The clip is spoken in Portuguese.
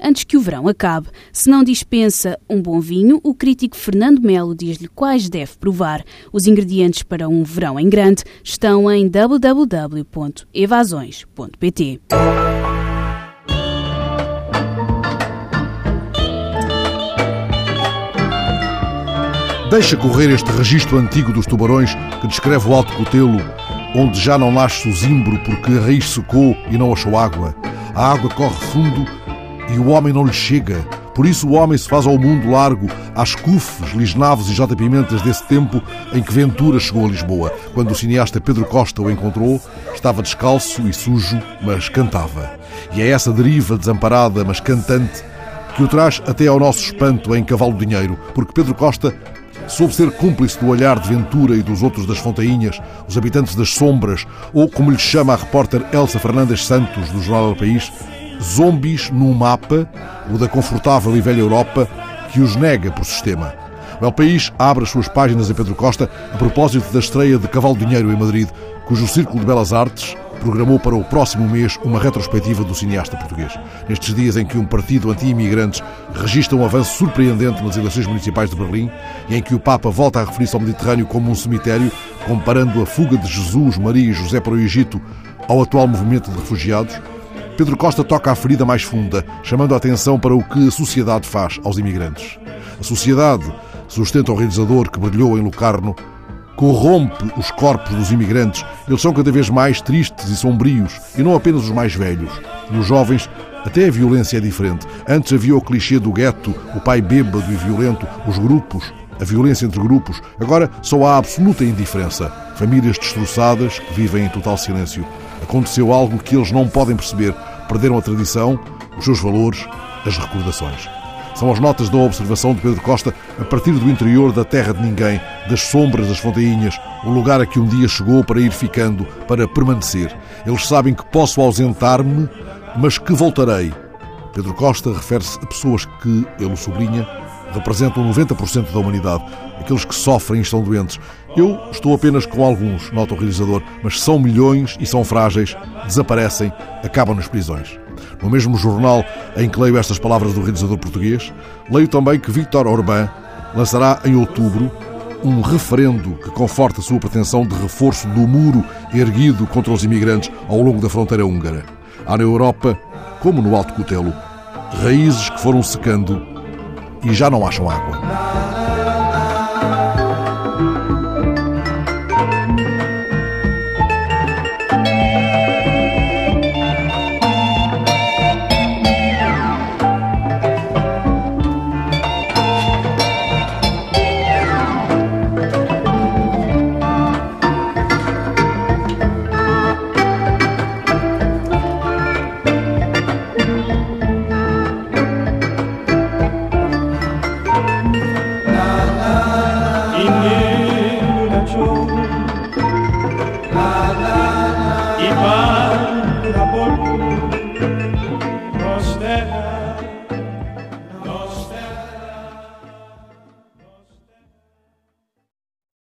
antes que o verão acabe. Se não dispensa um bom vinho, o crítico Fernando Melo diz-lhe quais deve provar. Os ingredientes para um verão em grande estão em www.evasões.pt. Deixa correr este registro antigo dos tubarões que descreve o Alto Cotelo, onde já não nasce o zimbro porque a raiz secou e não achou água. A água corre fundo e o homem não lhe chega. Por isso o homem se faz ao mundo largo, às cufes, lisnavos e J. Pimentas desse tempo em que Ventura chegou a Lisboa. Quando o cineasta Pedro Costa o encontrou, estava descalço e sujo, mas cantava. E é essa deriva desamparada, mas cantante, que o traz até ao nosso espanto em Cavalo de Dinheiro, porque Pedro Costa soube ser cúmplice do olhar de Ventura e dos outros das Fontainhas, os habitantes das sombras, ou como lhe chama a repórter Elsa Fernandes Santos, do Jornal do País, zombies num mapa, o da confortável e velha Europa, que os nega por sistema. O El País abre as suas páginas a Pedro Costa a propósito da estreia de Cavalo Dinheiro em Madrid, cujo Círculo de Belas Artes programou para o próximo mês uma retrospectiva do cineasta português. Nestes dias em que um partido anti-imigrantes registra um avanço surpreendente nas eleições municipais de Berlim e em que o Papa volta a referir-se ao Mediterrâneo como um cemitério, comparando a fuga de Jesus, Maria e José para o Egito ao atual movimento de refugiados, Pedro Costa toca a ferida mais funda, chamando a atenção para o que a sociedade faz aos imigrantes. A sociedade, sustenta o realizador que brilhou em Lucarno, corrompe os corpos dos imigrantes. Eles são cada vez mais tristes e sombrios, e não apenas os mais velhos. Nos jovens, até a violência é diferente. Antes havia o clichê do gueto, o pai bêbado e violento, os grupos, a violência entre grupos. Agora só há absoluta indiferença. Famílias destroçadas que vivem em total silêncio. Aconteceu algo que eles não podem perceber. Perderam a tradição, os seus valores, as recordações. São as notas da observação de Pedro Costa a partir do interior da terra de ninguém, das sombras das fontainhas, o lugar a que um dia chegou para ir ficando, para permanecer. Eles sabem que posso ausentar-me, mas que voltarei. Pedro Costa refere-se a pessoas que, ele sublinha, representam 90% da humanidade, aqueles que sofrem estão doentes. Eu estou apenas com alguns, nota o realizador, mas são milhões e são frágeis, desaparecem, acabam nas prisões. No mesmo jornal em que leio estas palavras do realizador português, leio também que Victor Orbán lançará em outubro um referendo que conforta a sua pretensão de reforço do muro erguido contra os imigrantes ao longo da fronteira húngara. Há na Europa, como no Alto Cutelo, raízes que foram secando e já não acham água. yo. Y para por.